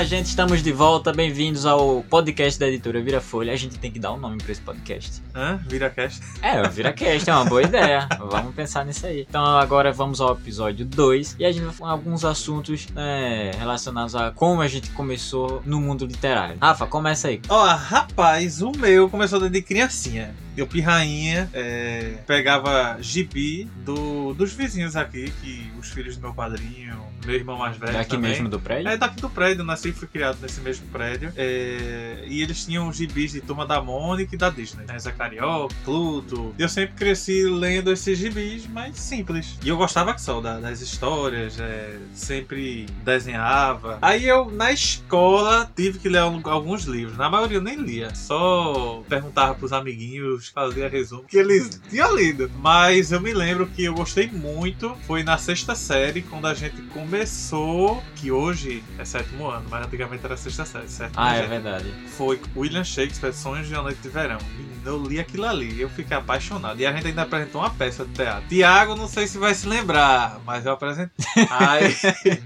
Fala, gente, estamos de volta. Bem-vindos ao podcast da editora Vira Folha. A gente tem que dar um nome pra esse podcast. Hã? ViraCast? É, o ViraCast é uma boa ideia. Vamos pensar nisso aí. Então, agora vamos ao episódio 2 e a gente vai falar alguns assuntos né, relacionados a como a gente começou no mundo literário. Rafa, começa aí. Ó, rapaz, o meu começou desde criancinha. Eu, pirrainha, é, pegava gibi do, dos vizinhos aqui, que os filhos do meu padrinho, meu irmão mais velho. Daqui também. mesmo do prédio? É daqui do prédio, nasci e fui criado nesse mesmo prédio. É, e eles tinham gibis de Turma da Mônica e da Disney. Né? Zé Carioca, Pluto. Eu sempre cresci lendo esses gibis mais simples. E eu gostava que só da- das histórias, é, sempre desenhava. Aí eu, na escola, tive que ler al- alguns livros. Na maioria eu nem lia. Só perguntava pros amiguinhos, fazia resumo, que eles tinham lido. Mas eu me lembro que eu gostei muito. Foi na sexta série, quando a gente começou, que hoje é sétimo ano, mas antigamente era sexta série, certo? Ah, é gente? verdade. Foi William Shakespeare, Sonhos de uma Noite de Verão. Eu li aquilo ali, eu fiquei apaixonado. E a gente ainda apresentou uma peça de teatro. Tiago, não sei se vai se lembrar, mas eu apresentei. Aí,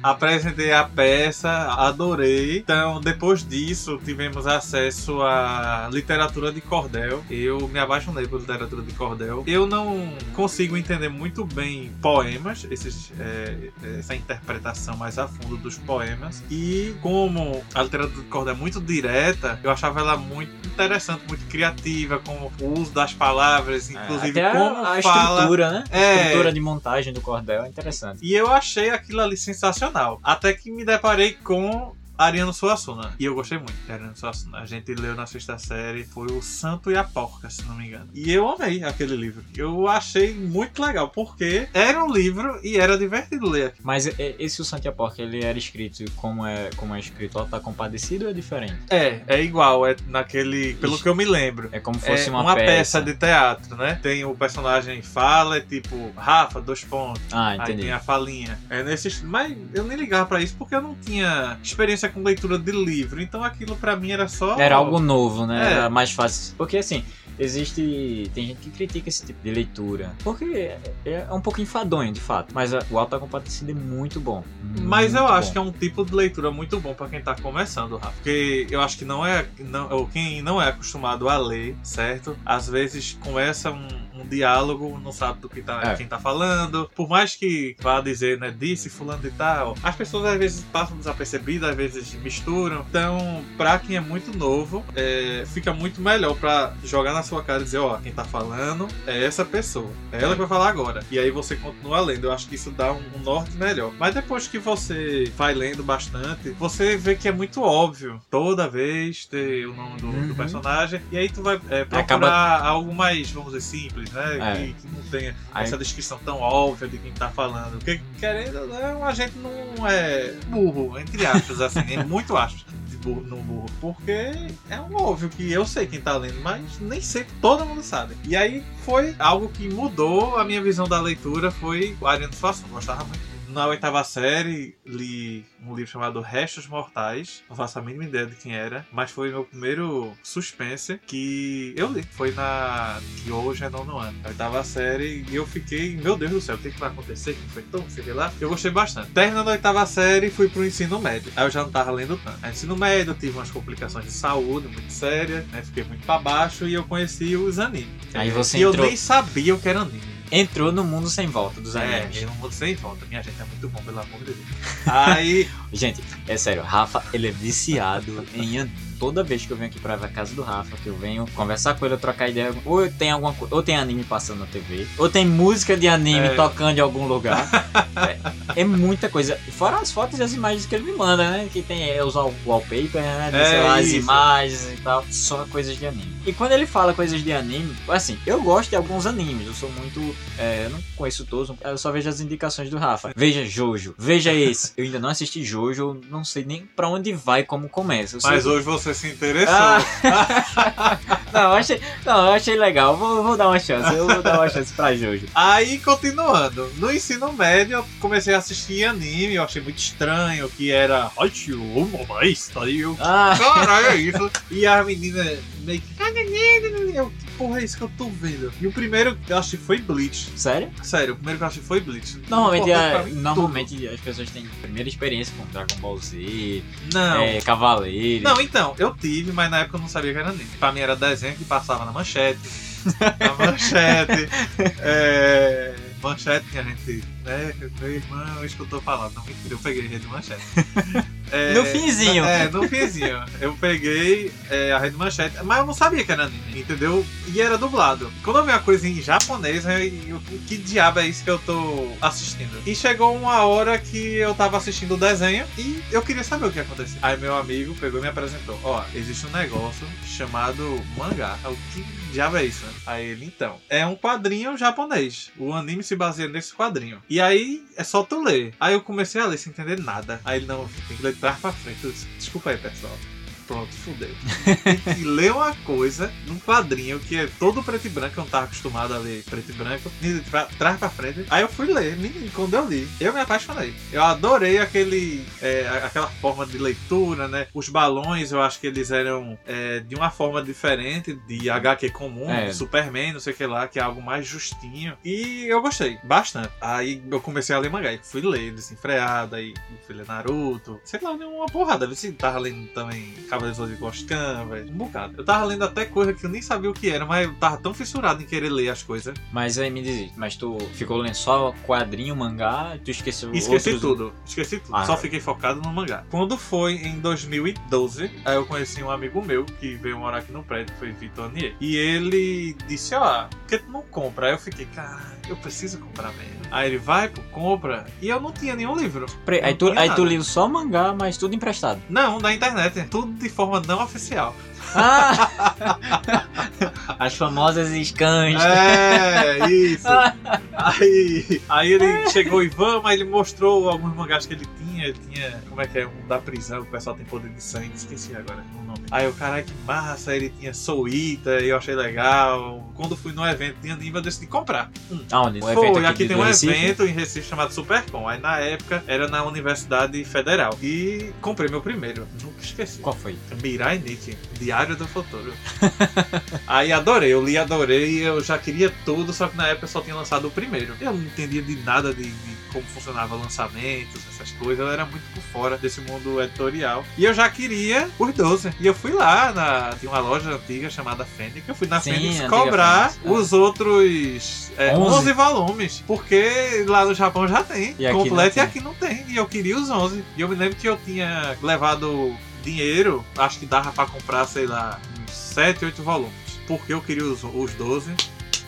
apresentei a peça, adorei. Então, depois disso, tivemos acesso à literatura de cordel. Eu me apaixonei por literatura de cordel. Eu não consigo entender muito bem poemas, esses, é, essa interpretação mais a fundo dos poemas. E como a literatura de cordel é muito direta, eu achava ela muito interessante, muito criativa, com o uso das palavras, inclusive É, como a, a fala. estrutura, né? A É. estrutura de montagem do cordel é interessante. E eu achei aquilo ali sensacional. Até que me deparei com Ariano Suassuna. E eu gostei muito de Ariano Suassuna. A gente leu na sexta série. Foi o Santo e a Porca, se não me engano. E eu amei aquele livro. Eu achei muito legal, porque era um livro e era divertido ler. Mas é- esse o Santia Porca, ele era escrito como é, como é escrito, ó, tá compadecido ou é diferente? É, é igual. É naquele. Pelo que eu me lembro. É como fosse é uma, peça. de teatro, né? Tem o personagem fala, é tipo, Rafa, dois pontos. Ah, Aí entendi. tem a falinha. É nesse Mas eu nem ligava pra isso porque eu não tinha experiência com leitura de livro. Então aquilo pra mim era só. Era algo novo, né? É. Era mais fácil. Porque assim, existe. Tem gente que critica esse tipo de leitura. Porque é, é um pouco enfadonho, de fato. Mas o Alta Compadecida é muito bom. Mas eu acho que é um tipo de leitura muito bom pra quem tá começando, Rafa. Porque eu acho que não é. Não, ou quem não é acostumado a ler, certo? Às vezes começa um, um diálogo, não sabe do que tá, É. quem tá falando. Por mais que vá dizer, né, disse fulano e tal, as pessoas às vezes passam desapercebidas, às vezes misturam. Então, pra quem é muito novo, é, fica muito melhor pra jogar na sua cara e dizer, ó, quem tá falando é essa pessoa. É ela que vai falar agora. E aí você continua lendo. Eu acho que isso dá um, um norte melhor. Mas depois que você vai lendo bastante, você vê que é muito óbvio toda vez ter o nome do, do Uhum. personagem. E aí tu vai é, procurar Acaba- algo mais, vamos dizer, simples, né? É. Que, que não tenha Aí- essa descrição tão óbvia de quem tá falando. Porque, querendo ou não, a gente não é burro, entre aspas, assim, é muito aspas de burro, não burro. Porque é um óbvio que eu sei quem tá lendo, mas nem sempre todo mundo sabe. E aí foi algo que mudou a minha visão da leitura, foi o Ariano Suassuna, gostava muito. Na oitava série, li um livro chamado Restos Mortais. Não faço a mínima ideia de quem era, mas foi meu primeiro suspense que eu li. Foi na. que hoje é nono ano. Na oitava série, e eu fiquei, meu Deus do céu, o que, que vai acontecer? Que foi tão, sei lá. Eu gostei bastante. Terminando a oitava série, fui pro ensino médio. Aí eu já não tava lendo tanto. Aí, ensino médio, eu tive umas complicações de saúde muito sérias, né? Fiquei muito pra baixo e eu conheci os animes. Aí É, você E eu entrou- nem sabia o que era anime. Entrou no mundo sem volta dos É, animes. eu não vou sem volta. Minha gente é muito bom, pelo amor de Deus. Aí, Gente, é sério, Rafa, ele é viciado em anime. Toda vez que eu venho aqui pra casa do Rafa, que eu venho conversar com ele, trocar ideia, ou tem alguma ou tem anime passando na TV, ou tem música de anime É. tocando em algum lugar. é, é muita coisa. Fora as fotos e as imagens que ele me manda, né? Que tem é, os wall- wallpaper, né? É sei lá, as isso. imagens e tal. Só coisas de anime. E quando ele fala coisas de anime, assim, eu gosto de alguns animes. Eu sou muito. é, eu não conheço todos, eu só vejo as indicações do Rafa. Veja Jojo, veja esse. Eu ainda não assisti Jojo, não sei nem pra onde vai, como começa. Mas hoje você se interessou. Ah. não, eu achei, não, eu achei legal. Vou, vou dar uma chance. Eu vou dar uma chance pra Jojo. Aí, continuando, no ensino médio, eu comecei a assistir anime, eu achei muito estranho, que era Ah, caralho, é isso. E a menina meio que, eu, porra é isso que eu tô vendo? E o primeiro que eu achei foi Bleach. Sério? Sério, o primeiro que eu achei foi Bleach. Normalmente, a- normalmente as pessoas têm primeira experiência com Dragon Ball Z. Não. é, Cavaleiro. Não, então, eu tive, mas na época eu não sabia que era anime. Pra mim era desenho que passava na manchete. na manchete. é, manchete que a gente. Né, meu irmão, isso que eu tô falando. Não, mentira, eu peguei rede manchete. É, No finzinho. É, no finzinho. Eu peguei é, a rede manchete, mas eu não sabia que era anime, entendeu? E era dublado. Quando eu vi uma coisa em japonês, eu, eu- que diabo é isso que eu tô assistindo? E chegou uma hora que eu tava assistindo o desenho e eu queria saber o que ia acontecer. Aí meu amigo pegou e me apresentou: Ó, existe um negócio chamado mangá. Eu, que diabo é isso? Aí ele, então, é um quadrinho japonês. O anime se baseia nesse quadrinho. E aí é só tu ler. Aí eu comecei a ler sem entender nada. Aí ele, não, tem que ler trás pra frente. Desculpa aí, pessoal. Pronto, fudeu. Tem que ler uma coisa num quadrinho que é todo preto e branco, eu não tava acostumado a ler preto e branco, de trás pra frente. Aí eu fui ler, menino, quando eu li, eu me apaixonei. Eu adorei aquele, é, aquela forma de leitura, né? Os balões, eu acho que eles eram é, de uma forma diferente de HQ comum, É. Superman, não sei o que lá, que é algo mais justinho. E eu gostei, bastante. Aí eu comecei a ler mangá, e fui ler Desenfreado, aí fui ler Naruto, sei lá, uma porrada. Se tava lendo também Cavaleiros de Goscan, velho, um bocado. Eu tava lendo até coisa que eu nem sabia o que era, mas eu tava tão fissurado em querer ler as coisas. Mas aí me diz, mas tu ficou lendo só quadrinho, mangá, tu esqueceu Esqueci outros... tudo, esqueci tudo. Ah. Só fiquei focado no mangá. Quando foi em 2012, aí eu conheci um amigo meu que veio morar aqui no prédio, foi Vitor Anier. E ele disse: Ó, por que tu não compra? Aí eu fiquei, cara, eu preciso comprar mesmo. Aí ele vai, pô, compra. E eu não tinha nenhum livro. Pre- Aí tu, aí tu liu só mangá, mas tudo emprestado. Não, na internet. Tudo de forma não oficial. Ah! As famosas scans. É, isso. Aí, aí ele chegou e vamos, aí ele mostrou alguns mangás que ele tinha. Ele tinha, como é que é? Um da prisão, o pessoal tem poder de sangue, esqueci agora o nome. Aí o caralho, que massa, ele tinha Soita, e eu achei legal. Quando fui no evento de anime, eu decidi comprar. Aonde? Um Foi, evento aqui, de- tem um Recife? evento em Recife chamado Supercom. Aí na época era na Universidade Federal. E comprei meu primeiro, nunca esqueci. Qual foi? Mirai Nikki, Diário do Futuro. Aí adorei, eu li, adorei, eu já queria tudo, só que na época só tinha lançado o primeiro. Eu não entendia de nada de, de como funcionava lançamentos, essas coisas, eu era muito por fora desse mundo editorial. E eu já queria os 12. E eu fui lá na. Tinha uma loja antiga chamada Fênix. Eu fui na Sim, Fênix cobrar Fênix, é. os outros é, 11. 11. volumes. Porque lá no Japão já tem. E completo e tem. aqui não tem. E eu queria os 11. E eu me lembro que eu tinha levado dinheiro, acho que dava pra comprar, sei lá, uns 7, 8 volumes. Porque eu queria os, os 12.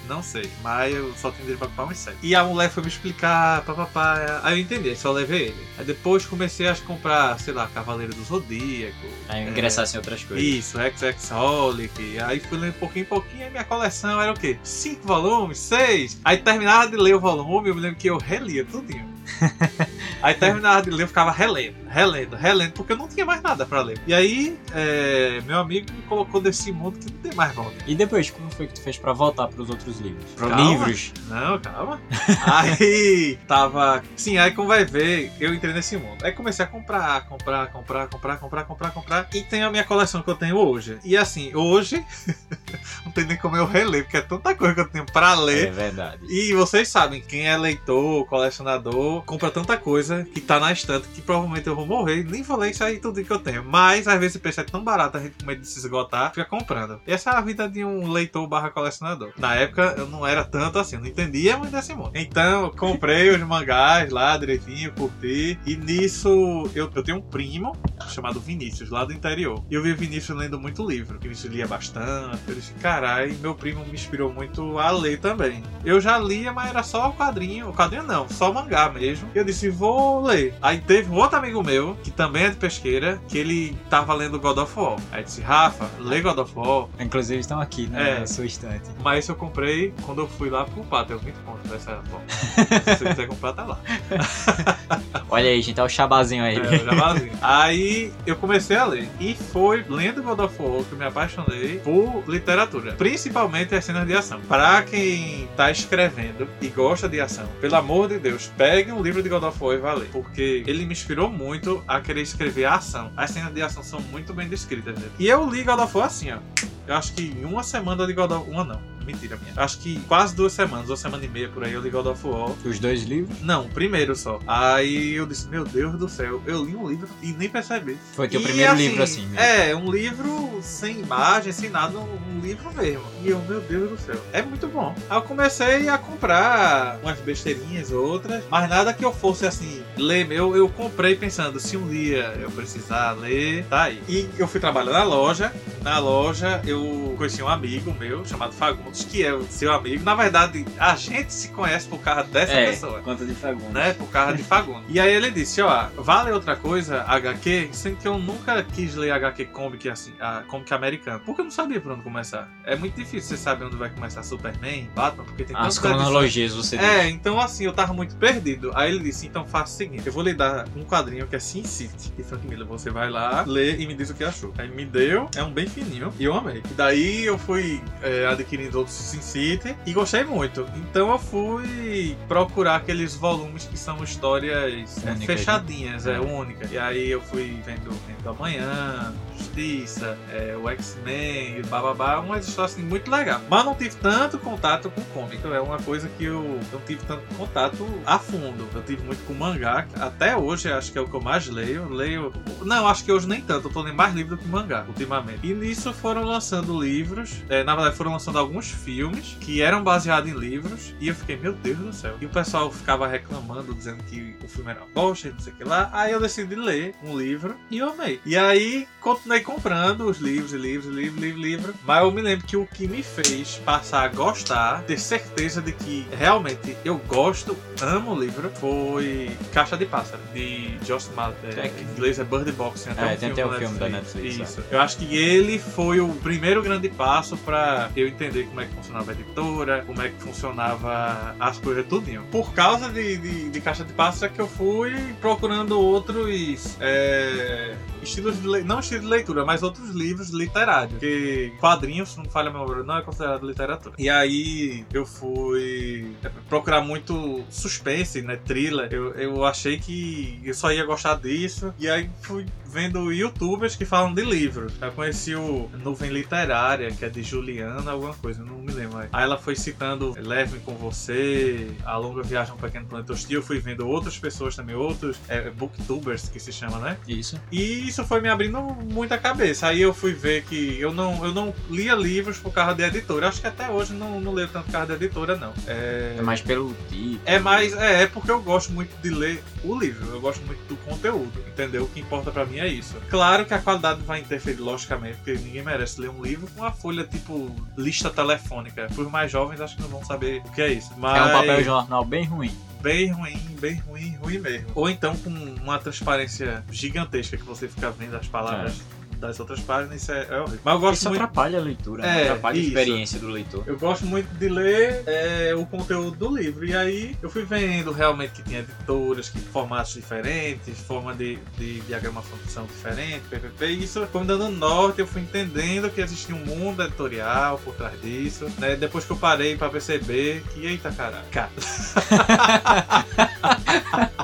Não sei, mas eu só tinha dinheiro pra comprar uns 7. E a mulher foi me explicar, papapá. Aí eu entendi, só levei ele. Aí depois comecei a comprar, sei lá, Cavaleiro do Zodíaco. Aí é, ingressasse em outras coisas. isso, XX-Holic. Aí fui lendo pouquinho em pouquinho e minha coleção era o quê? Cinco volumes? Seis? Aí terminava de ler o volume, eu me lembro que eu relia tudinho. aí terminava de ler, eu ficava relendo, relendo, relendo, porque eu não tinha mais nada pra ler. E aí, é, meu amigo me colocou nesse mundo que não tem mais volta. E depois, como foi que tu fez pra voltar pros outros livros? Para Calma. livros? Não, calma. aí tava. Sim, aí como vai ver, eu entrei nesse mundo. Aí comecei a comprar, comprar, comprar, comprar, comprar, comprar, comprar. E tem a minha coleção que eu tenho hoje. E assim, hoje. não tem nem como eu reler, porque é tanta coisa que eu tenho pra É ler. verdade. E vocês sabem, quem é leitor, colecionador, compra tanta coisa que tá na estante que provavelmente eu vou morrer. Nem vou ler isso aí tudo que eu tenho. Mas às vezes o preço é tão barato, a gente com medo de se esgotar, fica comprando. E essa é a vida de um leitor barra colecionador. Na época eu não era tanto assim, eu não entendia muito desse mundo. Então eu comprei os mangás lá direitinho, curti. E nisso eu, eu tenho um primo chamado Vinícius, lá do interior. E eu vi Vinícius lendo muito livro. Vinícius lia bastante. Eu disse, carai, meu primo me inspirou muito a ler também. Eu já lia, mas era só o quadrinho. O quadrinho não, só mangá mesmo. E eu disse, vou ler. Aí teve um outro amigo meu, que também é de pesqueira, que ele tava lendo God of War. Aí disse, Rafa, lê God of War. Inclusive estão aqui, né? É. Na sua estante. Mas eu comprei quando eu fui lá pro Pato. Eu 20 pontos dessa forma. Se você quiser comprar, tá lá. Olha aí, gente, olha o chabazinho aí. É, o jabazinho. Aí eu comecei a ler. E foi lendo God of War que eu me apaixonei por literatura. Principalmente as cenas de ação. Pra quem tá escrevendo e gosta de ação, pelo amor de Deus, pegue um livro de God of War e vá ler. Porque ele me inspirou muito a querer escrever a ação. As cenas de ação são muito bem descritas dele. E eu li God of War assim, ó. Eu acho que em uma semana li God of Uma não. Mentira minha. Acho que quase duas semanas, uma semana e meia por aí, eu li God of War. Os dois livros? Não, o primeiro só. Aí eu disse, meu Deus do céu, eu li um livro e nem percebi. Foi teu E, primeiro livro assim mesmo. É, um livro sem imagem, sem nada, um, um livro mesmo. E eu, meu Deus do céu, é muito bom. Aí eu comecei a comprar umas besteirinhas, outras, mas nada que eu fosse assim, ler. Eu, eu comprei pensando, se um dia eu precisar ler, tá aí. E eu fui trabalhar na loja. Na loja eu conheci um amigo meu chamado Fagundes, que é o seu amigo. Na verdade, a gente se conhece por causa dessa é, pessoa conta de Fagundes. né? Por causa de Fagundes. e aí ele disse, ó, vale outra coisa, HQ, sendo que eu nunca quis ler HQ comic assim, a comic americano. Porque eu não sabia por onde começar. É muito difícil você saber onde vai começar Superman, Batman, porque tem As cronologias você É, então assim, eu tava muito perdido. Aí ele disse, então faça o seguinte, eu vou lhe dar um quadrinho que é Sin City. E Frank Miller, você vai lá, lê e me diz o que achou. Aí me deu, é um bem fininho, e eu amei. E daí eu fui é, adquirindo Sin City e gostei muito. Então eu fui procurar aqueles volumes que são histórias é, né? fechadinhas, é, É. únicas. E aí eu fui vendo Vento do Amanhã, Justiça, é, o X-Men, bababá, umas histórias assim, muito legais. Mas não tive tanto contato com comic. É uma coisa que eu não tive tanto contato a fundo. Eu tive muito com mangá. Até hoje acho que é o que eu mais leio. Eu Leio. Não, acho que hoje nem tanto. Eu tô lendo mais livro do que mangá, ultimamente. E nisso foram lançando livros. é, na verdade, foram lançando alguns filmes que eram baseados em livros. E eu fiquei, meu Deus do céu. E o pessoal ficava reclamando, dizendo que o filme era bosta e não sei o que lá. Aí eu decidi ler um livro e eu amei. E aí continuei comprando os livros livros, livros, livros, livros. Mas eu me lembro que o que me fez passar a gostar, ter certeza de que realmente eu gosto, amo o livro, foi Caixa de Pássaro, de Josh Mallet. É É, em inglês é Bird Box. Tem até É, um tem filme, até o filme da Netflix, Isso. Eu acho que ele foi o primeiro grande passo pra eu entender como é que funcionava a editora, como é que funcionava as coisas tudinho. Por causa de, de, de Caixa de Pássaro é que eu fui procurando outros é, estilos de não estilo de leitura, mas outros livros literários. Porque quadrinhos, não falha a memória, não é considerado literatura. E aí eu fui procurar muito suspense, né? Thriller. Eu, eu achei que eu só ia gostar disso. E aí fui vendo youtubers que falam de livros. Eu conheci o Nuvem Literária, que é de Juliana, alguma coisa, não me lembro. Aí ela foi citando Leve com Você, A Longa Viagem ao Pequeno Planeta Hostil. Eu fui vendo outras pessoas também, outros é, booktubers que se chama, né? Isso. E isso foi me abrindo muita cabeça. Aí eu fui ver que eu não, eu não lia livros por causa de editora. Acho que até hoje não, não leio tanto por causa de editora, não. É, É mais pelo tipo. é mais. É, é porque eu gosto muito de ler o livro. Eu gosto muito do conteúdo. Entendeu? O que importa pra mim é isso. Claro que a qualidade vai interferir, logicamente, porque ninguém merece ler um livro com uma folha tipo lista telefônica. Os mais jovens acho que não vão saber o que é isso. Mas É um papel jornal bem ruim. Bem ruim, bem ruim, ruim mesmo. Ou então com uma transparência gigantesca que você fica vendo as palavras das outras páginas, isso é, é horrível. Mas eu gosto Isso muito. atrapalha a leitura, É, atrapalha isso. a experiência do leitor. Eu gosto muito de ler é, o conteúdo do livro. E aí eu fui vendo realmente que tinha editoras, que formatos diferentes, forma de, de diagramação diferente, ppp. E isso foi me dando norte, eu fui entendendo que existia um mundo editorial por trás disso. Né? Depois que eu parei pra perceber que, eita caralho. Cara,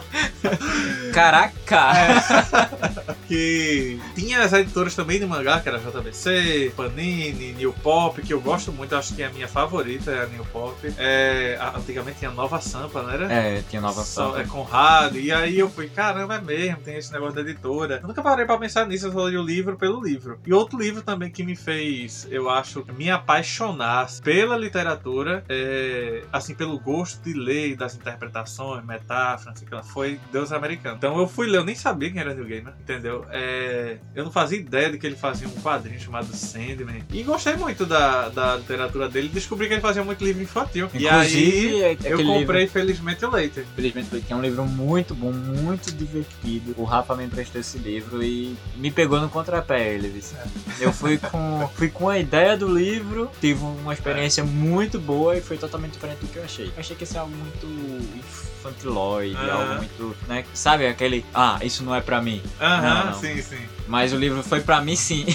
Caraca! que tinha as editoras também de mangá, que era JBC, Panini, New Pop, que eu gosto muito, acho que é a minha favorita, é a New Pop. É, antigamente tinha Nova Sampa, não era? É, tinha nova sala. é Conrado, e aí eu fui, caramba, é mesmo, tem esse negócio da editora. Eu nunca parei pra pensar nisso, eu só li o livro pelo livro. E outro livro também que me fez, eu acho, me apaixonar pela literatura, é, assim, pelo gosto de ler, das interpretações, metáforas, que ela foi Deus Americano. Então eu fui ler, eu nem sabia quem era Neil Gaiman, entendeu? É, eu não fazia ideia de que ele fazia um quadrinho chamado Sandman. E gostei muito da, da literatura dele, descobri que ele fazia muito livro infantil. e aí... Inclusive, é- Eu comprei, livro, felizmente, o Later. infelizmente, que é um livro muito bom, muito divertido. O Rafa me emprestou esse livro e me pegou no contrapé, ele disse. Eu fui com, fui com a ideia do livro, tive uma experiência muito boa e foi totalmente diferente do que eu achei. Eu achei que ia ser algo muito infantiloide, Ah. algo muito, né? Sabe aquele, ah, isso não é pra mim. Aham, Não, não. sim, sim. Mas o livro foi pra mim sim.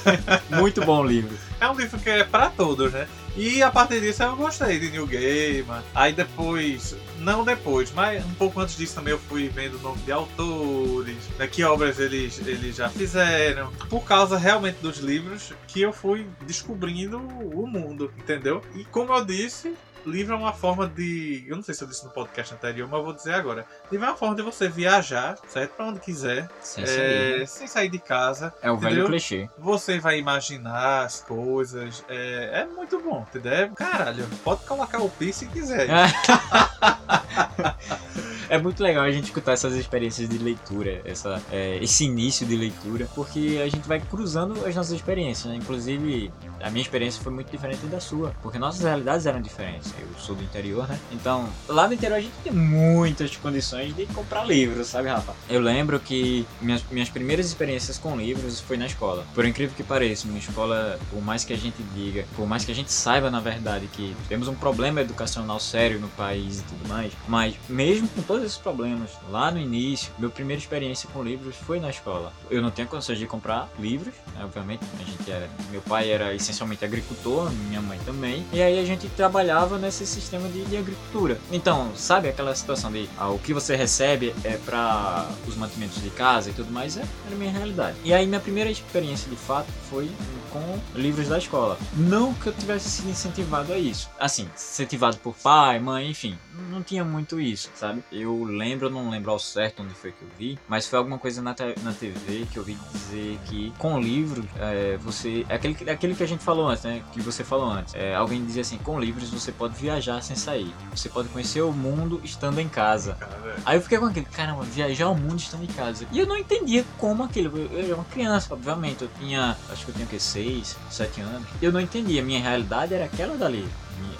muito bom livro. é um livro que é pra todos, né? E a partir disso eu gostei de New Game. Aí depois, não depois, mas um pouco antes disso também eu fui vendo o nome de autores, né, que obras eles, eles já fizeram. Por causa realmente dos livros que eu fui descobrindo o mundo, entendeu? E como eu disse, livro é uma forma de. Eu não sei se eu disse no podcast anterior, mas eu vou dizer agora. Livro é uma forma de você viajar, certo? Pra onde quiser. Sem é, saber. sem sair de casa. É o velho entendeu? clichê. Você vai imaginar as coisas. É, é muito bom, entendeu? Caralho, pode colocar o pi se quiser. É muito legal a gente escutar essas experiências de leitura, essa, é, esse início de leitura, porque a gente vai cruzando as nossas experiências, né? Inclusive, a minha experiência foi muito diferente da sua, porque nossas realidades eram diferentes. Eu sou do interior, né? Então, lá no interior a gente tem muitas condições de comprar livros, sabe, Rafa? Eu lembro que minhas, minhas primeiras experiências com livros foi na escola. Por incrível que pareça, uma escola, por mais que a gente diga, por mais que a gente saiba, na verdade, que temos um problema educacional sério no país e tudo mais, mas mesmo com todos esses problemas, lá no início, minha primeira experiência com livros foi na escola. Eu não tinha condições de comprar livros, né, obviamente, a gente era, meu pai era essencialmente agricultor, minha mãe também, e aí a gente trabalhava nesse sistema de, de agricultura. Então, sabe aquela situação de ah, o que você recebe é para os mantimentos de casa e tudo mais, é, era a minha realidade. E aí minha primeira experiência de fato foi com livros da escola. Não que eu tivesse sido incentivado a isso. Assim, incentivado por pai, mãe, enfim, não tinha muito isso, sabe? Eu lembro, eu não lembro ao certo onde foi que eu vi, mas foi alguma coisa na, na TV que eu vi dizer que com livros é, você. É aquele, aquele que a gente falou antes, né? Que você falou antes. É, alguém dizia assim: com livros você pode viajar sem sair. Você pode conhecer o mundo estando em casa. Aí eu fiquei com aquele, caramba, viajar o mundo estando em casa. E eu não entendia como aquilo. Eu, eu era uma criança, obviamente. Eu tinha, acho que eu tinha o quê? 6, 7 anos. Eu não entendia. Minha realidade era aquela dali.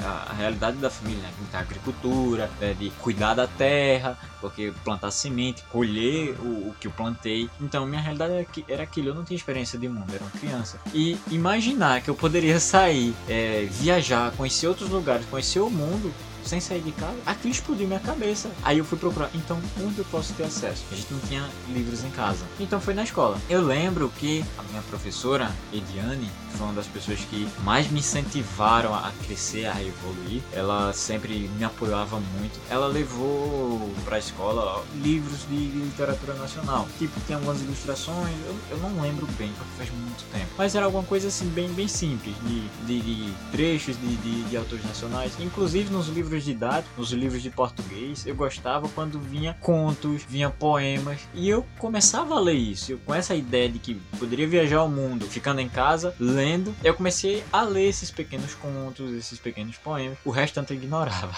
A, realidade da família, né? Da agricultura, né? de cuidar da terra, porque plantar semente, colher o, o que eu plantei. Então minha realidade era, que- era aquilo. Eu não tinha experiência de mundo, era uma criança. E imaginar que eu poderia sair, é, viajar, conhecer outros lugares, conhecer o mundo sem sair de casa, aquilo explodiu minha cabeça. Aí eu fui procurar, então onde eu posso ter acesso? A gente não tinha livros em casa. Então foi na escola. Eu lembro que a minha professora, Ediane, foi uma das pessoas que mais me incentivaram a crescer, a evoluir. Ela sempre me apoiava muito. Ela levou pra escola livros de literatura nacional. Tipo, tem algumas ilustrações, eu, eu não lembro bem, porque faz muito tempo. Mas era alguma coisa assim, bem, bem simples, de, de, de trechos de, de, de autores nacionais. Inclusive nos livros didáticos, nos livros de português, eu gostava quando vinha contos, vinha poemas. E eu começava a ler isso. Eu, com essa ideia de que poderia viajar ao mundo ficando em casa, lendo, eu comecei a ler esses pequenos contos, esses pequenos poemas. O restante eu ignorava.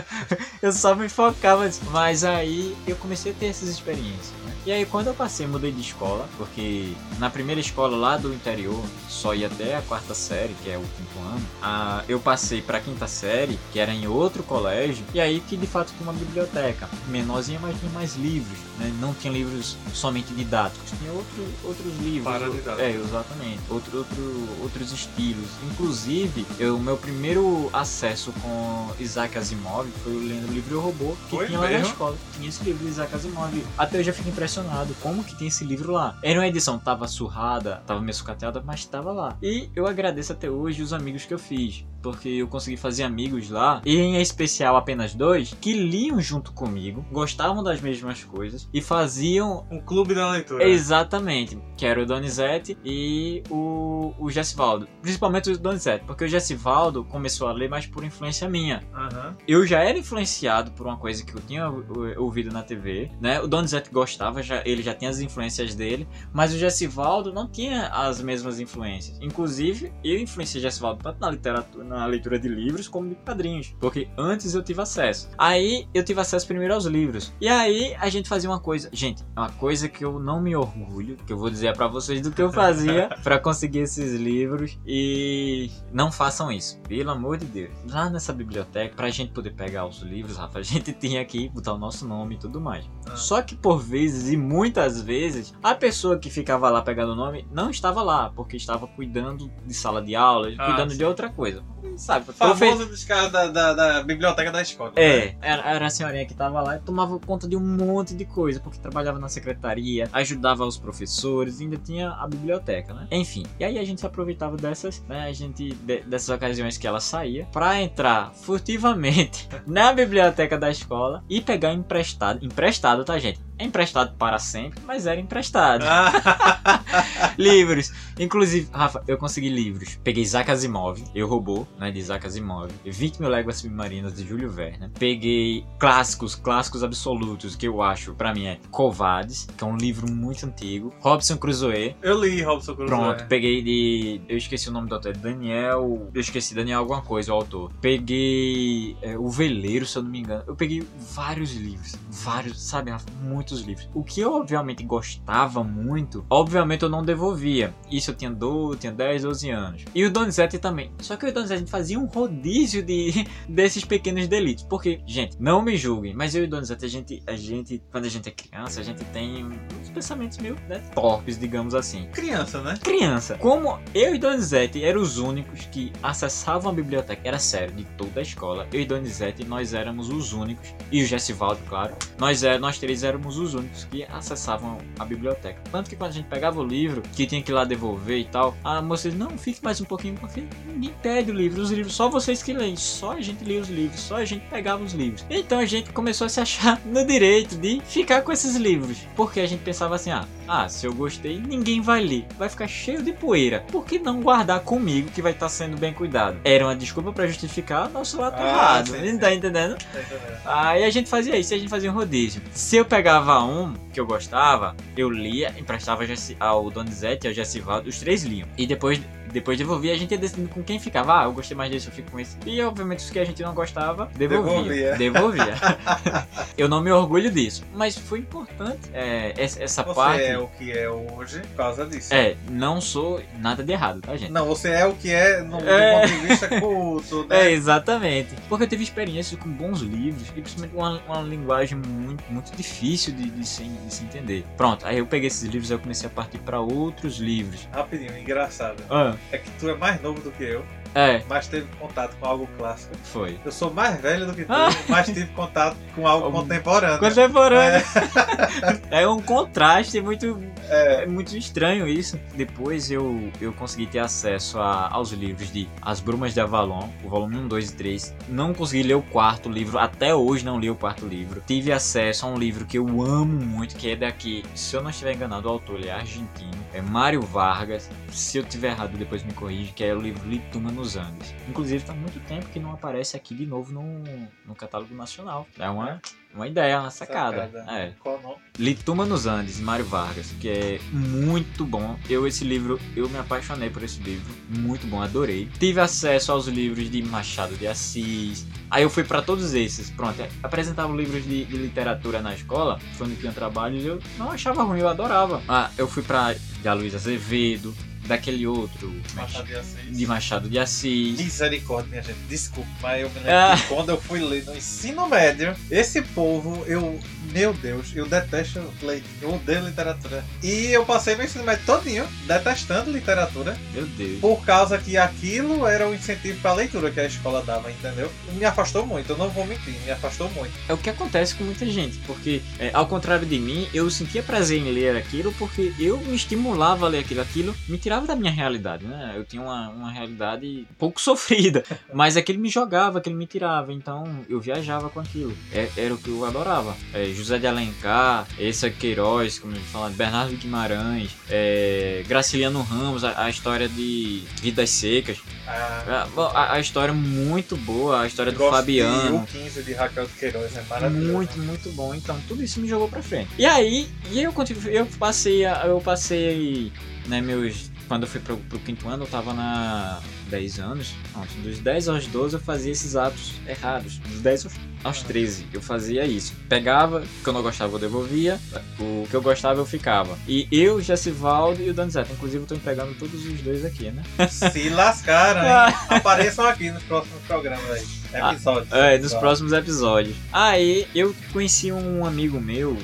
eu só me focava. Mas aí eu comecei a ter essas experiências. E aí quando eu passei, mudei de escola, porque na primeira escola lá do interior, só ia até a quarta série, que é o quinto ano, a, eu passei pra quinta série, que era em outro colégio, e aí que de fato tinha uma biblioteca, menorzinha, mas tinha mais livros, né? Não tinha livros somente didáticos, tinha outro, outros livros. Paradidáticos. É, exatamente. Outro, outro, outros estilos. Inclusive, o meu primeiro acesso com Isaac Asimov foi lendo o livro O Robô, que tinha lá na escola. Tinha esse livro de Isaac Asimov. Até eu já fico impressionado como que tem esse livro lá. Era uma edição, tava surrada, tava meio sucateada, mas tava lá. E eu agradeço até hoje os amigos que eu fiz. Porque eu consegui fazer amigos lá, e em especial apenas dois, que liam junto comigo, gostavam das mesmas coisas e faziam Um clube da leitura. Exatamente, que era o Donizete e o, o Gessivaldo. Principalmente o Donizete, porque o Gessivaldo começou a ler mais por influência minha. Aham. Eu já era influenciado por uma coisa que eu tinha ou- ouvido na TV, né? O Donizete gostava, já, ele já tinha as influências dele, mas o Gessivaldo não tinha as mesmas influências. Inclusive, eu influenciei o Gessivaldo tanto na literatura, na leitura de livros, como de quadrinhos, porque antes eu tive acesso. Aí eu tive acesso primeiro aos livros. E aí a gente fazia uma coisa, gente, é uma coisa que eu não me orgulho, que eu vou dizer pra vocês do que eu fazia pra conseguir esses livros e não façam isso, pelo amor de Deus. Lá nessa biblioteca, pra gente poder pegar os livros, Rafa, a gente tinha que botar o nosso nome e tudo mais. Ah. Só que por vezes e muitas vezes, a pessoa que ficava lá pegando o nome não estava lá, porque estava cuidando de sala de aula, Ah, cuidando sim. de outra coisa. Sabe, Famoso profe- dos caras da, da, da biblioteca da escola. né? É, era, era a senhorinha que tava lá e tomava conta de um monte de coisa, porque trabalhava na secretaria, ajudava os professores, ainda tinha a biblioteca, né? Enfim, e aí a gente se aproveitava dessas, né? A gente, de- dessas ocasiões que ela saía, pra entrar furtivamente na biblioteca da escola e pegar emprestado. Emprestado, tá, gente? É emprestado para sempre, mas era emprestado. Ah, livros. Inclusive, Rafa, eu consegui livros. Peguei Isaac Asimov, Eu Robô, né, de Isaac Asimov. 20 Mil Léguas Submarinas, de Júlio Verne. Peguei clássicos, clássicos absolutos, que eu acho, pra mim, é Covades, que é um livro muito antigo. Robson Crusoe. eu li Robson Crusoe. Pronto, peguei de... Eu esqueci o nome do autor. Daniel... Eu esqueci, Daniel alguma coisa, o autor. Peguei é, O Veleiro, se eu não me engano. Eu peguei vários livros. Vários, sabe, Rafa? Muitos livros. O que eu, obviamente, gostava muito, obviamente eu não devolvia. Isso eu tinha 12, tinha 10, 12 anos. E o Donizete também. Só que o Donizete fazia um rodízio de, desses pequenos delitos. Porque, gente, não me julguem, mas eu e o Donizete, a gente, a gente, quando a gente é criança, a gente tem uns pensamentos meio né, torpes, digamos assim Criança, né? criança. Como eu e Donizete eram os únicos que acessavam a biblioteca, era sério, de toda a escola, eu e Donizete, nós éramos os únicos, e o Jessivaldo, claro, nós, é, nós três éramos os únicos que acessavam a biblioteca. Tanto que quando a gente pegava o livro, que tinha que ir lá devolver e tal, a moça disse, não, fique mais um pouquinho, porque ninguém pede o livro, os livros, só vocês que leem, só a gente lia os livros, só a gente pegava os livros. Então a gente começou a se achar no direito de ficar com esses livros, porque a gente pensava assim, ah, ah, se eu gostei, ninguém vai ler. Vai ficar cheio de poeira. Por que não guardar comigo que vai estar sendo bem cuidado? Era uma desculpa pra justificar nosso lado Ah, errado. sim, sim. Tá entendendo? Tá entendendo? Aí a gente fazia isso, a gente fazia um rodízio. Se eu pegava um que eu gostava, eu lia, emprestava ao Donizete e ao Jessivaldo, os três liam. E depois, depois devolvia, a gente ia decidindo com quem ficava. Ah, eu gostei mais desse, eu fico com esse. E obviamente os que a gente não gostava, devolvia. Devolvia. Devolvia. eu não me orgulho disso. Mas foi importante é, essa, Você parte. é o que é hoje por causa disso. É, não sou nada de errado, tá, gente? Não, você é o que é no, do É. ponto de vista culto, né? É, exatamente. Porque eu tive experiências com bons livros e principalmente uma, uma linguagem muito, muito difícil de, de, se, de se entender. Pronto, aí eu peguei esses livros e eu comecei a partir para outros livros. Rapidinho, engraçado. Ah, É que tu é mais novo do que eu, é, mas teve contato com algo clássico. foi. Eu sou mais velho do que tu, Ah. mas tive contato com algo Algum- contemporâneo. Contemporâneo. É um contraste muito, É, é muito estranho isso. Depois eu, eu consegui ter acesso a- aos livros de As Brumas de Avalon, o volume 1, 2 e 3. Não consegui ler o quarto livro, até hoje não li o quarto livro. Tive acesso a um livro que eu amo muito, que é daqui, se eu não estiver enganado, o autor é argentino, é Mário Vargas. Se eu tiver errado, depois me corrige, que é o livro Lituma nos Andes. Inclusive, tá muito tempo que não aparece aqui de novo no, no catálogo nacional. É uma, uma ideia, uma sacada. Sacada. É. qual nome? Lituma nos Andes, Mário Vargas, que é muito bom. Eu esse livro, eu me apaixonei por esse livro, muito bom, adorei. Tive acesso aos livros de Machado de Assis. Aí eu fui pra todos esses. Pronto, apresentava livros de, de literatura na escola, quando tinha trabalho, eu não achava ruim, eu adorava. Ah, eu fui pra de Azevedo, daquele outro Machado de Assis. de Machado de Assis. Misericórdia, minha gente. Desculpa, mas eu me lembro Ah. que quando eu fui ler no ensino médio, esse povo, eu. Meu Deus, eu detesto ler. Eu odeio literatura. E eu passei meu ensino médio todinho detestando literatura. Meu Deus. Por causa que aquilo era o incentivo pra leitura que a escola dava, entendeu? Me afastou muito, eu não vou mentir, me afastou muito. É o que acontece com muita gente, porque é, ao contrário de mim, eu sentia prazer em ler aquilo porque eu me estimulava a ler aquilo, aquilo me tirava da minha realidade, né? Eu tinha uma, uma realidade pouco sofrida, mas aquilo me jogava, aquilo me tirava, então eu viajava com aquilo. É- era o que eu adorava. É, José de Alencar, esse Queiroz, como ele fala, Bernardo Guimarães, é, Graciliano Ramos, a, a história de Vidas Secas, Ah, a, a- a história muito boa, a história do Fabiano. De O15 de Raquel de Queiroz, é maravilhoso. Muito, muito bom. Então, tudo isso me jogou pra frente. E aí, e eu eu passei, eu passei, né, meus quando eu fui pro, pro quinto ano, eu tava na 10 anos. Não, dos 10 aos 12 eu fazia esses atos errados. Dos 10 aos- aos 13 eu fazia isso. Pegava, o que eu não gostava eu devolvia, o que eu gostava eu ficava. E eu, Jessivaldo e o Donizete. Inclusive eu tô pegando todos os dois aqui, né? Se lascaram, hein? Apareçam aqui nos próximos programas aí. Episódios. É, nos próximos episódios. Aí eu conheci um amigo meu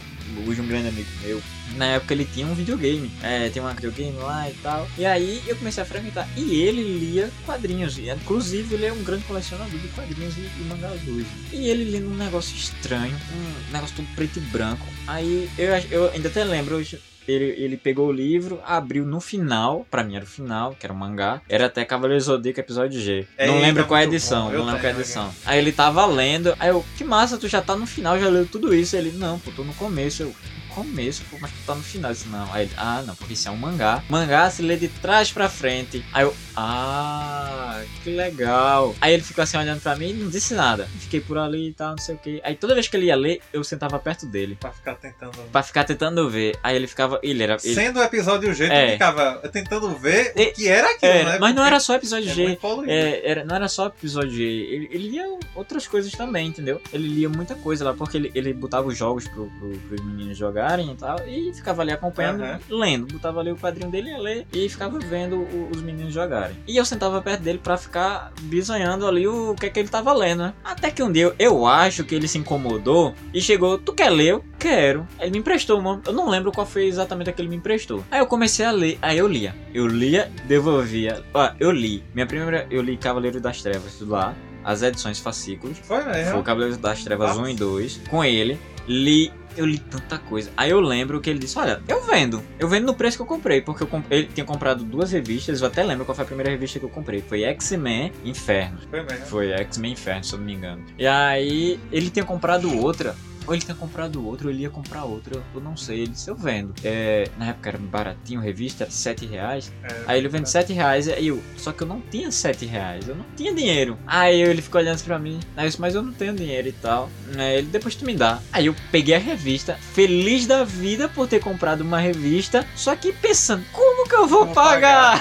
hoje um grande amigo meu, na época ele tinha um videogame. É, tem um videogame lá e tal. E aí eu comecei a frequentar. E ele lia quadrinhos. E, inclusive, ele é um grande colecionador de quadrinhos e, e mangás hoje. E ele lendo um negócio estranho, um negócio todo preto e branco. Aí eu, eu ainda até lembro hoje. Ele, ele pegou o livro, abriu no final, pra mim era o final, que era o mangá, era até Cavaleiro Zodíaco episódio G. É, não lembro qual é a edição, não lembro qual é a edição. Aí ele tava lendo, aí eu, que massa, tu já tá no final, já leu tudo isso. Ele, não, pô, tô no começo. Eu, começo, pô, mas tu tá no final. Disse, não. Aí ah, não, porque isso é um mangá. Mangá se lê de trás pra frente. Aí eu, ah, que legal. Aí ele ficou assim olhando pra mim e não disse nada. Fiquei por ali e tal, não sei o que. Aí toda vez que ele ia ler, eu sentava perto dele. Pra ficar tentando. Pra ficar tentando ver. Aí ele ficava. Ele era. Ele, Sendo o episódio G, É. ficava tentando ver E- o que era aquilo, né? mas não era só episódio é G. É, era, não era só episódio G, ele, ele lia outras coisas também, entendeu? Ele lia muita coisa lá, porque ele, ele botava os jogos pro, pro, pros meninos jogarem e tal, e ficava ali acompanhando, Aham. lendo. Botava ali o quadrinho dele ia ler e ficava vendo os meninos jogarem. E eu sentava perto dele pra ficar bisonhando ali o, que é que ele tava lendo, né? Até que um dia eu, eu acho que ele se incomodou e chegou, tu quer ler? Eu quero. Ele me emprestou uma, eu não lembro qual foi exatamente a que ele me emprestou. Aí eu comecei a ler, aí eu lia. Eu lia, devolvia. Ó, eu li. Minha primeira, eu li Cavaleiro das Trevas lá, as edições fascículos. Foi mesmo. Foi o Cavaleiro das Trevas Nossa. 1 e 2. Com ele, li. Eu li tanta coisa. Aí eu lembro que ele disse: Olha, eu vendo. Eu vendo no preço que eu comprei. Porque eu ele tinha comprado duas revistas. Eu até lembro qual foi a primeira revista que eu comprei. Foi X-Men Inferno. Foi mesmo. Foi X-Men Inferno, se eu não me engano. E aí ele tinha comprado outra. Ou ele tinha comprado outra, ou ele ia comprar outra, eu não sei. Ele disse, eu vendo. É, na época era baratinho, revista, era 7 reais. É, Aí ele vende 7 reais, aí eu, só que eu não tinha 7 reais, eu não tinha dinheiro. Aí ele ficou olhando assim pra mim, aí eu disse, mas eu não tenho dinheiro e tal. Aí ele, depois tu me dá. Aí eu peguei a revista, feliz da vida por ter comprado uma revista, só que pensando, como que eu vou Vou pagar?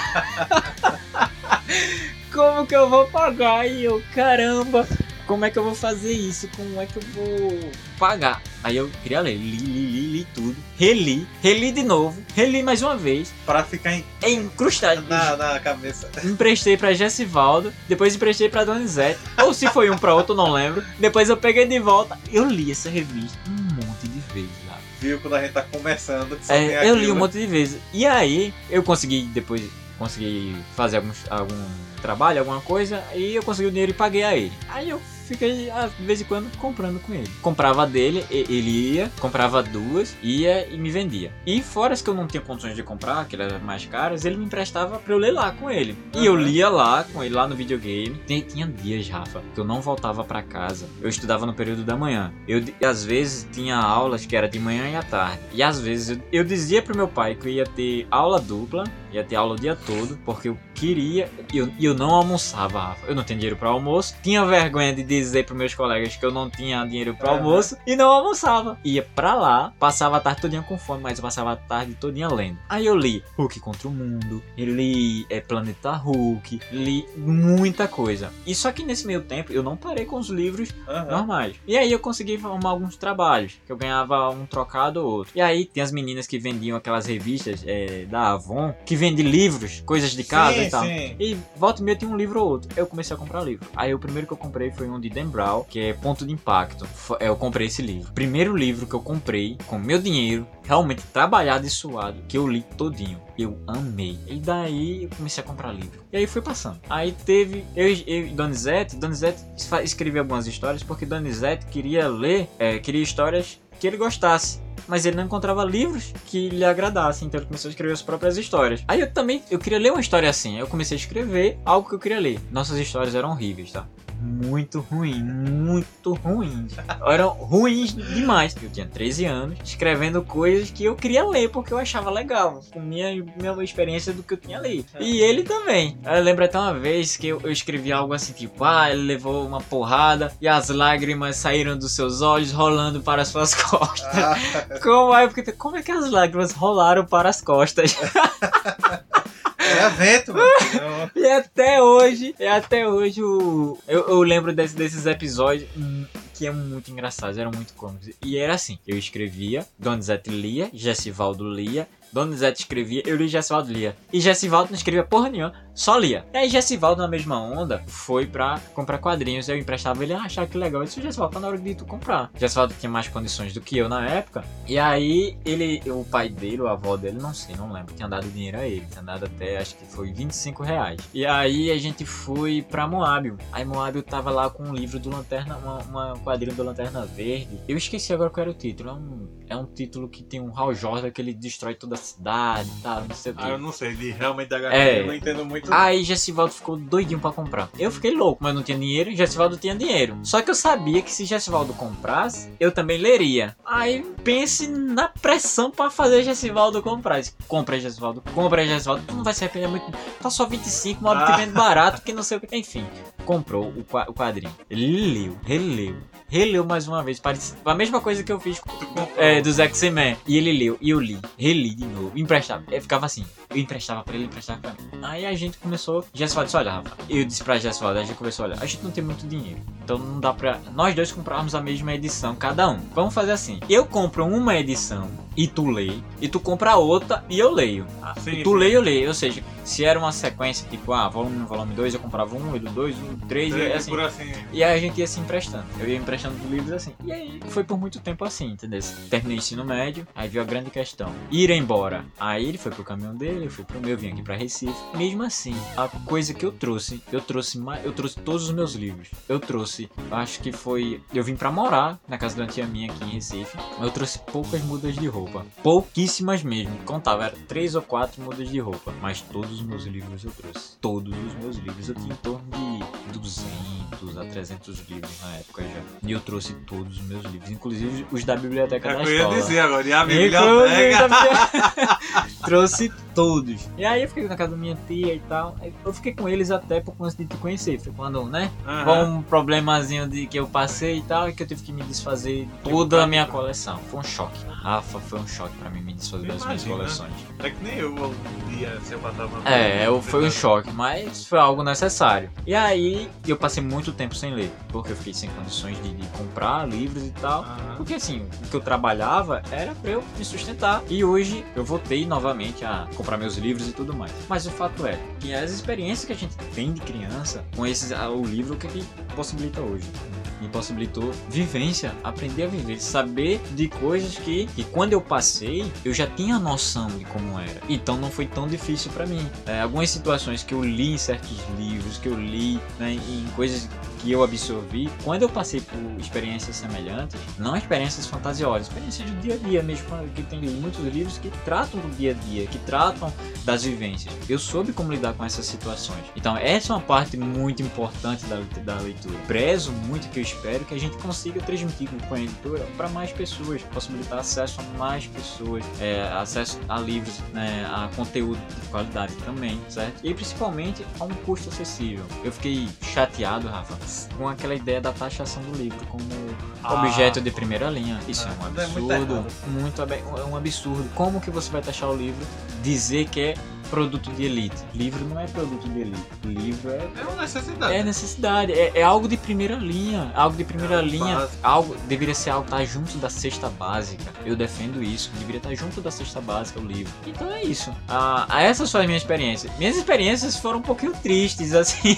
como que eu vou pagar? E eu, caramba, como é que eu vou fazer isso? Como é que eu vou pagar? Aí eu queria ler, li, li, li, li tudo, reli, reli de novo, reli mais uma vez, Pra ficar em- encrustado. na, na cabeça. Emprestei pra Jessivaldo, depois emprestei pra Donizete, ou se foi um pra outro, não lembro. Depois eu peguei de volta, eu li essa revista um monte de vezes. Viu quando a gente tá começando. É, eu li um monte de vezes. E aí, eu consegui depois consegui fazer alguns, algum trabalho, alguma coisa, e eu consegui o dinheiro e paguei a ele. Aí eu fiquei ah, de vez em quando comprando com ele. Comprava dele, e- ele ia, comprava duas, ia e me vendia. E fora as que eu não tinha condições de comprar, que eram mais caras, ele me emprestava pra eu ler lá com ele. E eu lia lá com ele lá no videogame. Tem- tinha dias, Rafa, que eu não voltava pra casa. Eu estudava no período da manhã. Eu e às vezes tinha aulas que era de manhã e à tarde. E às vezes eu, eu dizia pro meu pai que eu ia ter aula dupla, ia ter aula o dia todo, porque eu queria e eu, eu não almoçava, Rafa. Eu não tinha dinheiro para almoço. Tinha vergonha de dizer pros meus colegas que eu não tinha dinheiro para almoço e não almoçava. Ia pra lá, passava a tarde todinha com fome, mas eu passava a tarde todinha lendo. Aí eu li Hulk contra o Mundo, eu li é, Planeta Hulk, li muita coisa. E só que nesse meio tempo eu não parei com os livros Aham. normais. E aí eu consegui arrumar alguns trabalhos, que eu ganhava um trocado ou outro. E aí tem as meninas que vendiam aquelas revistas é, da Avon, que vende livros, coisas de casa sim, e tal. Sim. E volta e meia tinha um livro ou outro. Eu comecei a comprar livro. Aí o primeiro que eu comprei foi um de Dan Brown, que é Ponto de Impacto. É, Eu comprei esse livro. Primeiro livro que eu comprei com meu dinheiro, realmente trabalhado e suado, que eu li todinho. Eu amei. E daí eu comecei a comprar livro. E aí foi passando. Aí teve eu, e Donizete. Donizete escrevia algumas histórias porque Donizete queria ler, é, queria histórias que ele gostasse. Mas ele não encontrava livros que lhe agradassem, então ele começou a escrever as próprias histórias. Aí eu também, eu queria ler uma história assim, eu comecei a escrever algo que eu queria ler. Nossas histórias eram horríveis, tá? Muito ruim, muito ruins. Eram ruins demais. Eu tinha 13 anos, escrevendo coisas que eu queria ler porque eu achava legal, com minha, minha experiência do que eu tinha lido. E ele também. Eu lembro até uma vez que eu, eu escrevi algo assim, tipo, ah, ele levou uma porrada e as lágrimas saíram dos seus olhos rolando para as suas costas. Ah, Como é, como é que as lágrimas rolaram para as costas? era vento, mano. E até hoje, e até hoje o, eu, eu lembro desse- desses episódios hum, que é muito engraçados, eram muito cômicos. E era assim, eu escrevia, Donizete lia, Jessivaldo lia, Donizete escrevia, eu li Gessivaldo lia. E Gessivaldo não escrevia porra nenhuma, só lia. E aí Gessivaldo, na mesma onda, foi pra comprar quadrinhos. Eu emprestava ele, ah, achava que legal. Eu disse, Gessivaldo, tá na hora de tu comprar. Gessivaldo tinha mais condições do que eu na época. E aí, ele, o pai dele, o avô dele, não sei, não lembro, tinha dado dinheiro a ele. Tinha dado até, acho que foi 25 reais. E aí, a gente foi pra Moábio. Aí Moábio tava lá com um livro do Lanterna, uma, uma quadrinho do Lanterna Verde. Eu esqueci agora qual era o título. É um, é um título que tem um Hal Jordan que ele destrói toda a cidade e tal, não sei o que. Ah, eu não sei, de realmente da É. eu não entendo muito. Aí Gessivaldo ficou doidinho pra comprar. Eu fiquei louco, mas não tinha dinheiro e Gessivaldo tinha dinheiro. Só que eu sabia que se Gessivaldo comprasse, eu também leria. Aí pense na pressão pra fazer Gessivaldo comprar. Compra Gessivaldo, compra Gessivaldo, tu não vai se arrepender muito. Tá só 25, modo que Ah. vende barato, que não sei o que. Enfim, comprou o quadrinho. Ele leu, releu, releu mais uma vez. Parecia a mesma coisa que eu fiz com Tu comprou. é, dos X-Men. E ele leu, e eu li, reli de novo, emprestava. Eu ficava assim, eu emprestava pra ele, emprestava pra mim. Aí a gente começou, Jessivaldo disse, olha, Rafa, eu disse pra Jessivaldo, a gente começou, olha, a gente não tem muito dinheiro. Então não dá pra nós dois comprarmos a mesma edição, cada um. Vamos fazer assim, eu compro uma edição e tu lê, e tu compra outra e eu leio. Sim, tu sim. lê, eu leio. Ou seja, se era uma sequência, tipo, ah, volume 1, volume 2, eu comprava um, e do 2, um, 3, e assim. Assim. E aí a gente ia se emprestando. Eu ia emprestando os livros assim. E aí foi por muito tempo assim, entendeu? Terminei o ensino médio, aí veio a grande questão. Ir embora. Aí ele foi pro caminhão dele, eu fui pro meu, eu vim aqui pra Recife. Mesmo assim, a coisa que eu trouxe, eu trouxe eu trouxe todos os meus livros. Eu trouxe, acho que foi, eu vim pra morar na casa da tia minha aqui em Recife. Mas eu trouxe poucas mudas de roupa. Pouquíssimas mesmo. Contava, era três ou quatro mudas de roupa. Mas todos os meus livros eu trouxe. Todos os meus livros. Eu tinha em torno de 200 a 300 livros na época já. E eu trouxe todos os meus livros, inclusive os da biblioteca É da que eu ia escola. dizer agora. E a biblioteca. trouxe todos. E aí eu fiquei na casa da minha tia e tal. Eu fiquei com eles até por conta de te conhecer. Foi quando, né? Aham. Foi um problemazinho de que eu passei e tal, e que eu tive que me desfazer de toda a minha coleção. Foi um choque. Rafa, foi um choque pra mim me desfazer das minhas coleções. É que nem eu um dia se eu matava. É, eu- foi um choque, mas foi algo necessário. E aí eu passei muito tempo sem ler, porque eu fiquei sem condições de, de comprar livros e tal. Aham. Porque assim, o que eu trabalhava era pra eu me sustentar. E hoje eu voltei novamente a comprar meus livros e tudo mais. Mas o fato é que as experiências que a gente tem de criança com esses, ah, o livro, o que, que possibilita hoje? Me possibilitou vivência, aprender a viver, saber de coisas que, que quando eu passei, eu já tinha noção de como era. Então não foi tão difícil pra mim. É, algumas situações que eu li em certos livros, que eu li né, em coisas que eu absorvi, quando eu passei por experiências semelhantes, não experiências fantasiosas, experiências do dia a dia mesmo, que tem muitos livros que tratam do dia a dia, que tratam das vivências. Eu soube como lidar com essas situações. Então, essa é uma parte muito importante da, da leitura. Prezo muito que eu espero que a gente consiga transmitir com a editora para mais pessoas, possibilitar acesso a mais pessoas, é, acesso a livros, né, a conteúdo de qualidade também, certo? E principalmente a um custo acessível. Eu fiquei chateado, Rafa, com aquela ideia da taxação do livro como Ah. objeto de primeira linha. Isso é um É muito absurdo, errado. muito, abe- é um absurdo. Como que você vai taxar o livro, dizer que é produto de elite? Livro não é produto de elite. Livro é É uma necessidade. é necessidade, é, é algo de primeira linha, algo de primeira É linha, algo deveria ser algo tá junto da cesta básica. Eu defendo isso, deveria estar junto da cesta básica o livro. Então é isso. Ah, essas foram as minhas experiências. Minhas experiências foram um pouquinho tristes assim,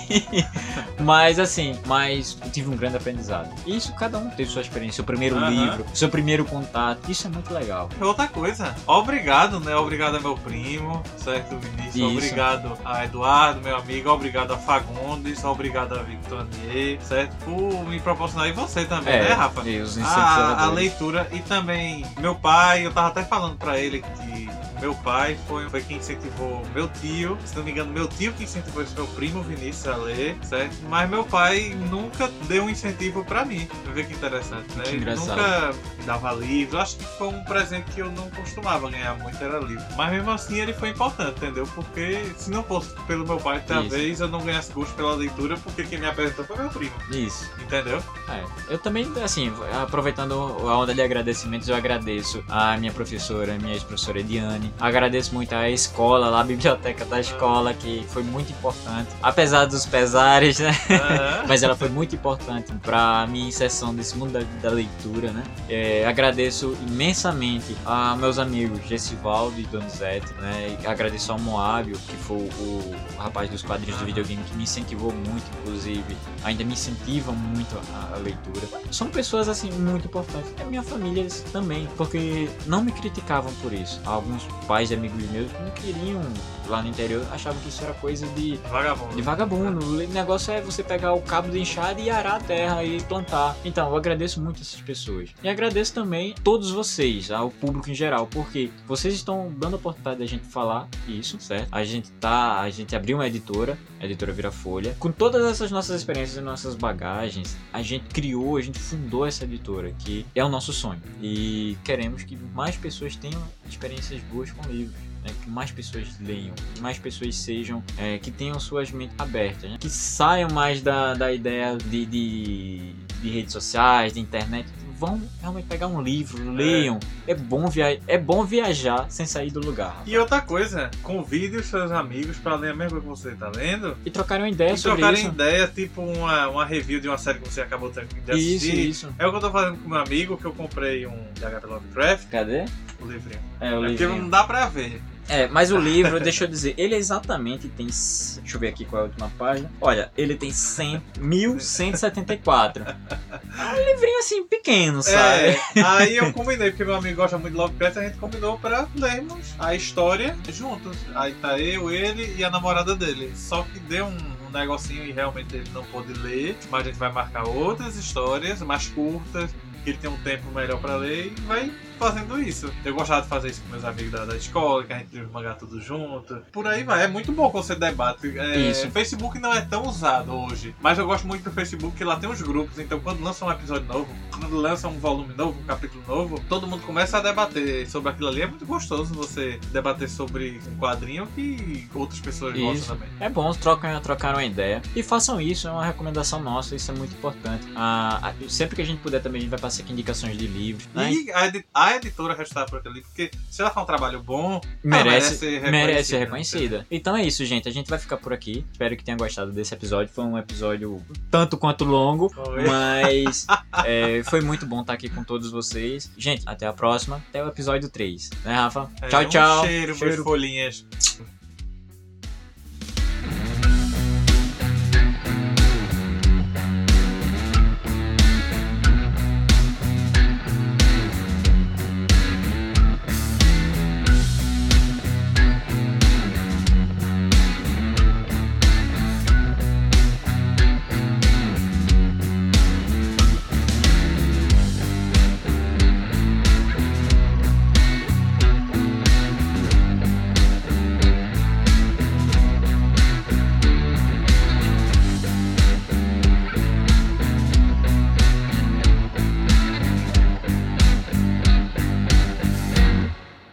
mas assim, mas tive um grande aprendizado. Isso cada um teve sua experiência, seu primeiro Aham. livro, seu primeiro contato. Isso é muito legal. Outra coisa, obrigado, né? Obrigado a meu primo, certo, Vinícius? Isso. Obrigado a Eduardo, meu amigo. Obrigado a Fagundes. Obrigado a Victor Anier, certo? Por me proporcionar. E você também, né, Rafa? e os A, a incentivadores. leitura e também meu pai, eu tava até falando pra ele que meu pai foi, foi quem incentivou meu tio, se não me engano, meu tio que incentivou esse meu primo Vinícius a ler, certo? Mas meu pai nunca deu um incentivo pra mim. Vê que interessante, né? Que Ele nunca dava livro. Acho que foi um presente que eu não costumava ganhar muito, era livro. Mas mesmo assim ele foi importante, entendeu? Porque se não fosse pelo meu pai, talvez eu não ganhasse gosto pela leitura, porque quem me apresentou foi meu primo, Isso. entendeu? É, eu também, assim, aproveitando a onda de agradecimentos, eu agradeço a minha professora, minha ex-professora Ediane, Agradeço muito a escola, lá, a biblioteca da escola, que foi muito importante. Apesar dos pesares, né? Aham. Mas ela foi muito importante para minha inserção desse mundo da, da leitura, né? É, agradeço imensamente a meus amigos Gessivaldo e Donizete, né? E agradeço ao Moábio, que foi o, o rapaz dos quadrinhos do videogame que me incentivou muito, inclusive, ainda me incentivam muito a, a leitura. São pessoas assim muito importantes. E a minha família eles também, porque não me criticavam por isso. Alguns pais e amigos meus não queriam lá no interior achavam que isso era coisa de Vagabundo. de vagabundo. O negócio é você pegar o cabo de enxada e arar a terra e plantar. Então, eu agradeço muito essas pessoas. E agradeço também todos vocês, ao público em geral, porque vocês estão dando a oportunidade da gente falar isso, certo? A gente tá, a gente abriu uma editora, a editora Vira Folha. Com todas essas nossas experiências e nossas bagagens, a gente criou, a gente fundou essa editora, que é o nosso sonho. E queremos que mais pessoas tenham experiências boas com livros né, que mais pessoas leiam, que mais pessoas sejam, é, que tenham suas mentes abertas, né, que saiam mais da, da ideia de, de, de redes sociais, de internet, vão realmente pegar um livro, leiam. É, bom, via é bom viajar sem sair do lugar. rapaz. E outra coisa, convide os seus amigos pra ler a mesma coisa que você tá lendo. E trocarem uma ideia E sobre trocarem isso. ideia, tipo uma, uma review de uma série que você acabou de Isso, assistir. isso. É o que eu tô fazendo com meu amigo, que eu comprei um de H.P. Lovecraft, Cadê? o livrinho. É, o É porque livrinho. não dá pra ver. É, mas o livro, deixa eu dizer, ele exatamente tem. Deixa eu ver aqui qual é a última página. Olha, ele tem 100, 1174. É um livrinho assim pequeno, sabe? É, aí eu combinei, porque meu amigo gosta muito de Lovecraft, a gente combinou pra lermos a história juntos. Aí tá eu, ele e a namorada dele. Só que deu um, um negocinho e realmente ele não pôde ler, mas a gente vai marcar outras histórias mais curtas, que ele tem um tempo melhor pra ler e vai fazendo isso. Eu gostava de fazer isso com meus amigos da, da escola, que a gente lia os mangá tudo junto. Por aí vai. É muito bom quando você debate. É, Isso. Facebook não é tão usado hoje, mas eu gosto muito do Facebook, que lá tem os grupos, então quando lança um episódio novo, quando lança um volume novo, um capítulo novo, todo mundo começa a debater sobre aquilo ali. É muito gostoso você debater sobre um quadrinho que outras pessoas Isso. gostam também. É bom, trocam, trocaram uma ideia. E façam isso, é uma recomendação nossa, isso é muito importante. Ah, sempre que a gente puder também, a gente vai passar aqui indicações de livros. Né? E a, edi- a editora restar por aquele ali, porque se ela faz um trabalho bom, merece, merece merece ser reconhecida. Então é isso, gente. A gente vai ficar por aqui. Espero que tenha gostado desse episódio. Foi um episódio tanto quanto longo, Foi. mas é, foi muito bom estar aqui com todos vocês. Gente, até a próxima. Até o episódio 3. Né, Rafa? É, tchau, um tchau. cheiro, Cheiro. folhinhas.